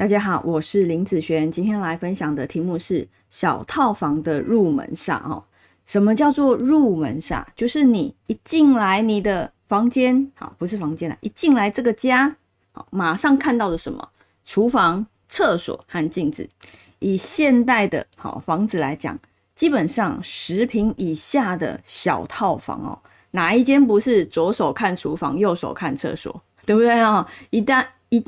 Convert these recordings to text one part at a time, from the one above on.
大家好，我是林子璇，今天来分享的题目是小套房的入门煞哦。什么叫做入门煞？就是你一进来你的房间，好，不是房间了，一进来这个家，好，马上看到的什么？厨房、厕所和镜子。以现代的好房子来讲，基本上十平以下的小套房哦，哪一间不是左手看厨房，右手看厕所，对不对啊？一旦一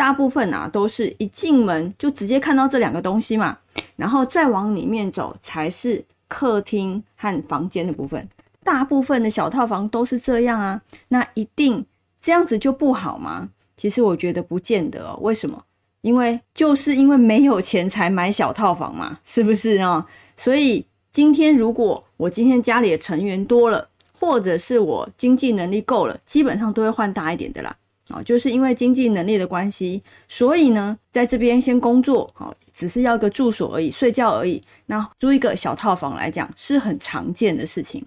大部分啊，都是一进门就直接看到这两个东西嘛，然后再往里面走才是客厅和房间的部分。大部分的小套房都是这样啊，那一定这样子就不好吗？其实我觉得不见得哦。为什么？因为就是因为没有钱才买小套房嘛，是不是啊？所以今天如果我今天家里的成员多了，或者是我经济能力够了，基本上都会换大一点的啦。啊，就是因为经济能力的关系，所以呢，在这边先工作，好，只是要个住所而已，睡觉而已。那租一个小套房来讲，是很常见的事情。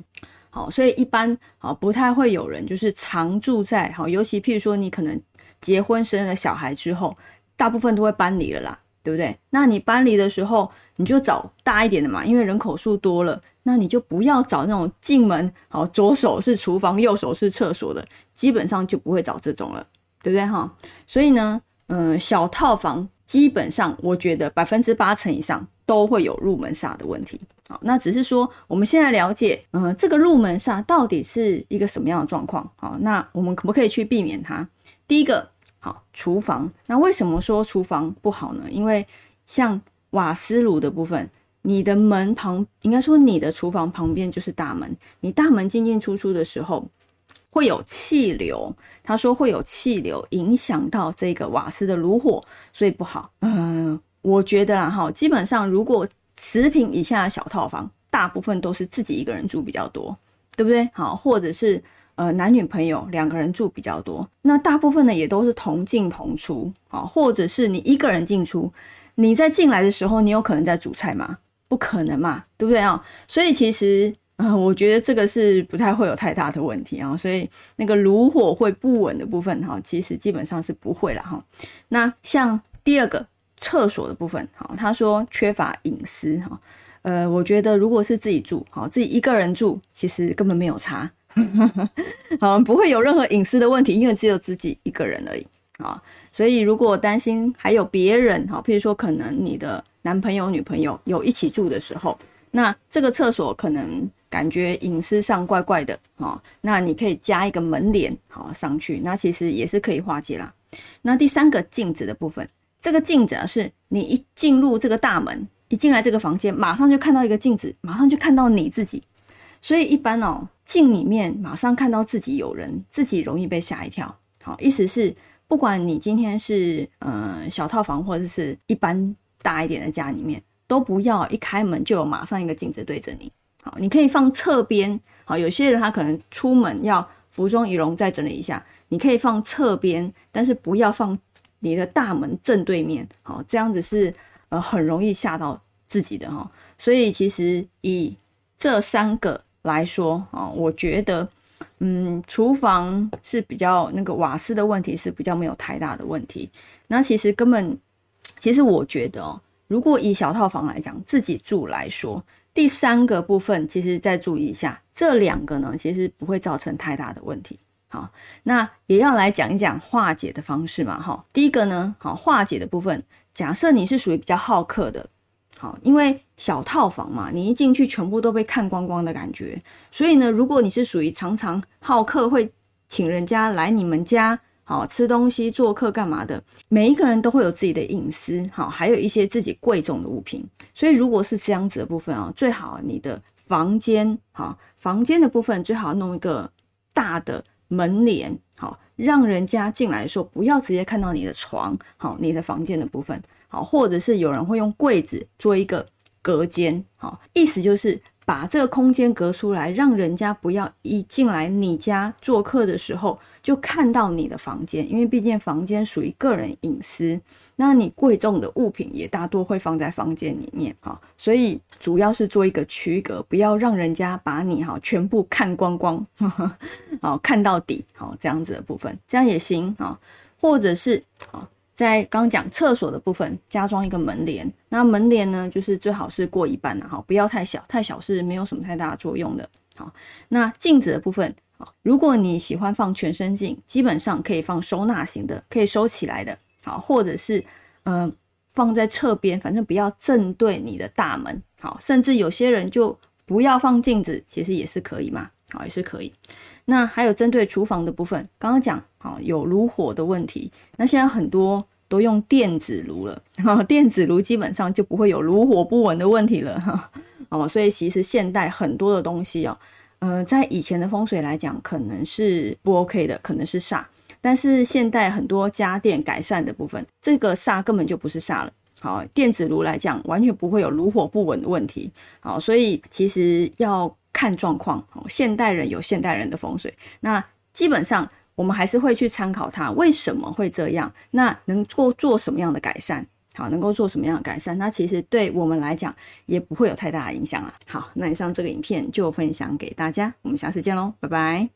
好，所以一般啊，不太会有人就是常住在好，尤其譬如说你可能结婚生了小孩之后，大部分都会搬离了啦，对不对？那你搬离的时候，你就找大一点的嘛，因为人口数多了，那你就不要找那种进门好，左手是厨房，右手是厕所的，基本上就不会找这种了。对不对哈？所以呢，嗯，小套房基本上我觉得百分之八成以上都会有入门煞的问题。好，那只是说我们现在了解，嗯，这个入门煞到底是一个什么样的状况？好，那我们可不可以去避免它？第一个，好，厨房。那为什么说厨房不好呢？因为像瓦斯炉的部分，你的门旁，应该说你的厨房旁边就是大门，你大门进进出出的时候。会有气流，他说会有气流影响到这个瓦斯的炉火，所以不好。嗯，我觉得啦哈，基本上如果十平以下的小套房，大部分都是自己一个人住比较多，对不对？好，或者是呃男女朋友两个人住比较多，那大部分呢也都是同进同出，好，或者是你一个人进出，你在进来的时候，你有可能在煮菜吗？不可能嘛，对不对啊？所以其实。我觉得这个是不太会有太大的问题啊，所以那个炉火会不稳的部分哈，其实基本上是不会了哈。那像第二个厕所的部分，哈，他说缺乏隐私哈，呃，我觉得如果是自己住，好，自己一个人住，其实根本没有差，好，不会有任何隐私的问题，因为只有自己一个人而已啊。所以如果担心还有别人，哈，譬如说可能你的男朋友、女朋友有一起住的时候，那这个厕所可能。感觉隐私上怪怪的哦，那你可以加一个门帘好上去，那其实也是可以化解啦。那第三个镜子的部分，这个镜子啊，是你一进入这个大门，一进来这个房间，马上就看到一个镜子，马上就看到你自己。所以一般哦，镜里面马上看到自己有人，自己容易被吓一跳。好，意思是不管你今天是呃小套房或者是一般大一点的家里面，都不要一开门就有马上一个镜子对着你。好，你可以放侧边。好，有些人他可能出门要服装仪容再整理一下，你可以放侧边，但是不要放你的大门正对面。好，这样子是呃很容易吓到自己的哈。所以其实以这三个来说啊，我觉得嗯，厨房是比较那个瓦斯的问题是比较没有太大的问题。那其实根本，其实我觉得哦，如果以小套房来讲，自己住来说。第三个部分，其实再注意一下，这两个呢，其实不会造成太大的问题。好，那也要来讲一讲化解的方式嘛。哈，第一个呢，好化解的部分，假设你是属于比较好客的，好，因为小套房嘛，你一进去全部都被看光光的感觉，所以呢，如果你是属于常常好客，会请人家来你们家。好吃东西、做客干嘛的？每一个人都会有自己的隐私，好，还有一些自己贵重的物品。所以如果是这样子的部分啊，最好你的房间，好，房间的部分最好弄一个大的门帘，好，让人家进来的时候不要直接看到你的床，好，你的房间的部分，好，或者是有人会用柜子做一个隔间，好，意思就是。把这个空间隔出来，让人家不要一进来你家做客的时候就看到你的房间，因为毕竟房间属于个人隐私，那你贵重的物品也大多会放在房间里面哈，所以主要是做一个区隔，不要让人家把你哈全部看光光，好看到底好这样子的部分，这样也行啊，或者是啊在刚讲厕所的部分加装一个门帘，那门帘呢，就是最好是过一半的哈，不要太小，太小是没有什么太大的作用的。好，那镜子的部分，好，如果你喜欢放全身镜，基本上可以放收纳型的，可以收起来的，好，或者是呃放在侧边，反正不要正对你的大门，好，甚至有些人就不要放镜子，其实也是可以嘛，好，也是可以。那还有针对厨房的部分，刚刚讲好有炉火的问题，那现在很多都用电子炉了，电子炉基本上就不会有炉火不稳的问题了哈。哦，所以其实现代很多的东西哦，呃，在以前的风水来讲，可能是不 OK 的，可能是煞，但是现代很多家电改善的部分，这个煞根本就不是煞了。好，电子炉来讲，完全不会有炉火不稳的问题。好，所以其实要。看状况，现代人有现代人的风水，那基本上我们还是会去参考它为什么会这样，那能够做什么样的改善？好，能够做什么样的改善？那其实对我们来讲也不会有太大的影响了。好，那以上这个影片就分享给大家，我们下次见喽，拜拜。